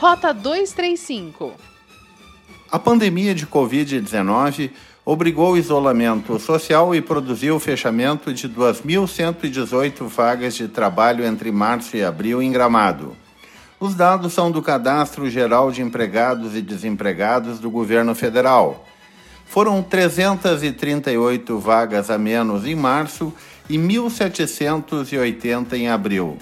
Rota 235. A pandemia de Covid-19 obrigou o isolamento social e produziu o fechamento de 2.118 vagas de trabalho entre março e abril em Gramado. Os dados são do Cadastro Geral de Empregados e Desempregados do Governo Federal. Foram 338 vagas a menos em março e 1.780 em abril.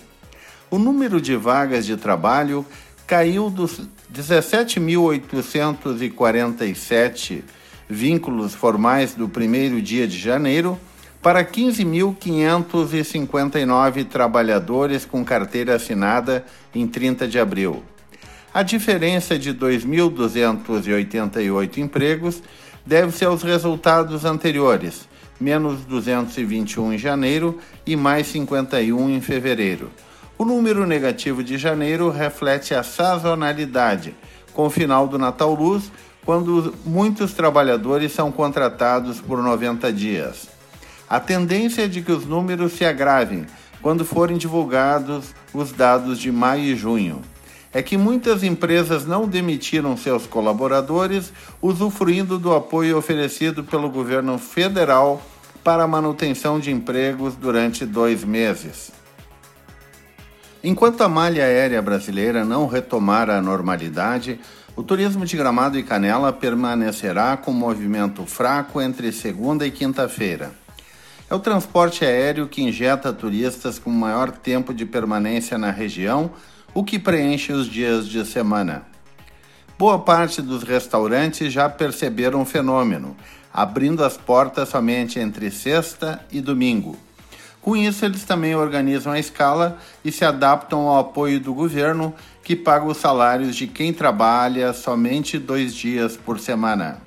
O número de vagas de trabalho caiu dos 17.847 vínculos formais do primeiro dia de janeiro para 15.559 trabalhadores com carteira assinada em 30 de abril. A diferença de 2.288 empregos deve-se aos resultados anteriores, menos 221 em janeiro e mais 51 em fevereiro. O número negativo de janeiro reflete a sazonalidade, com o final do Natal Luz, quando muitos trabalhadores são contratados por 90 dias. A tendência é de que os números se agravem quando forem divulgados os dados de maio e junho. É que muitas empresas não demitiram seus colaboradores, usufruindo do apoio oferecido pelo governo federal para a manutenção de empregos durante dois meses. Enquanto a malha aérea brasileira não retomar a normalidade, o turismo de Gramado e Canela permanecerá com movimento fraco entre segunda e quinta-feira. É o transporte aéreo que injeta turistas com maior tempo de permanência na região, o que preenche os dias de semana. Boa parte dos restaurantes já perceberam o fenômeno, abrindo as portas somente entre sexta e domingo. Com isso, eles também organizam a escala e se adaptam ao apoio do governo, que paga os salários de quem trabalha somente dois dias por semana.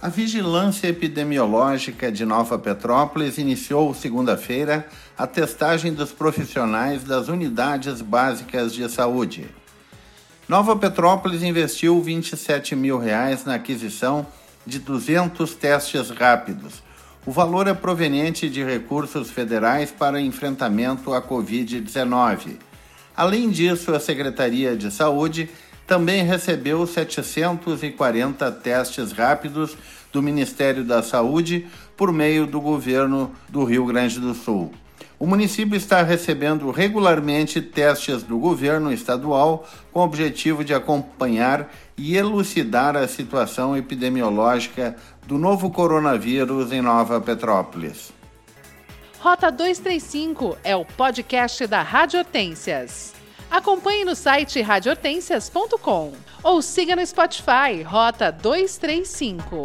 A Vigilância Epidemiológica de Nova Petrópolis iniciou segunda-feira a testagem dos profissionais das unidades básicas de saúde. Nova Petrópolis investiu 27 mil reais na aquisição de 200 testes rápidos o valor é proveniente de recursos federais para enfrentamento à Covid-19. Além disso, a Secretaria de Saúde também recebeu 740 testes rápidos do Ministério da Saúde por meio do governo do Rio Grande do Sul. O município está recebendo regularmente testes do governo estadual com o objetivo de acompanhar e elucidar a situação epidemiológica do novo coronavírus em Nova Petrópolis. Rota 235 é o podcast da Rádio Hortências. Acompanhe no site radiohortências.com ou siga no Spotify Rota 235.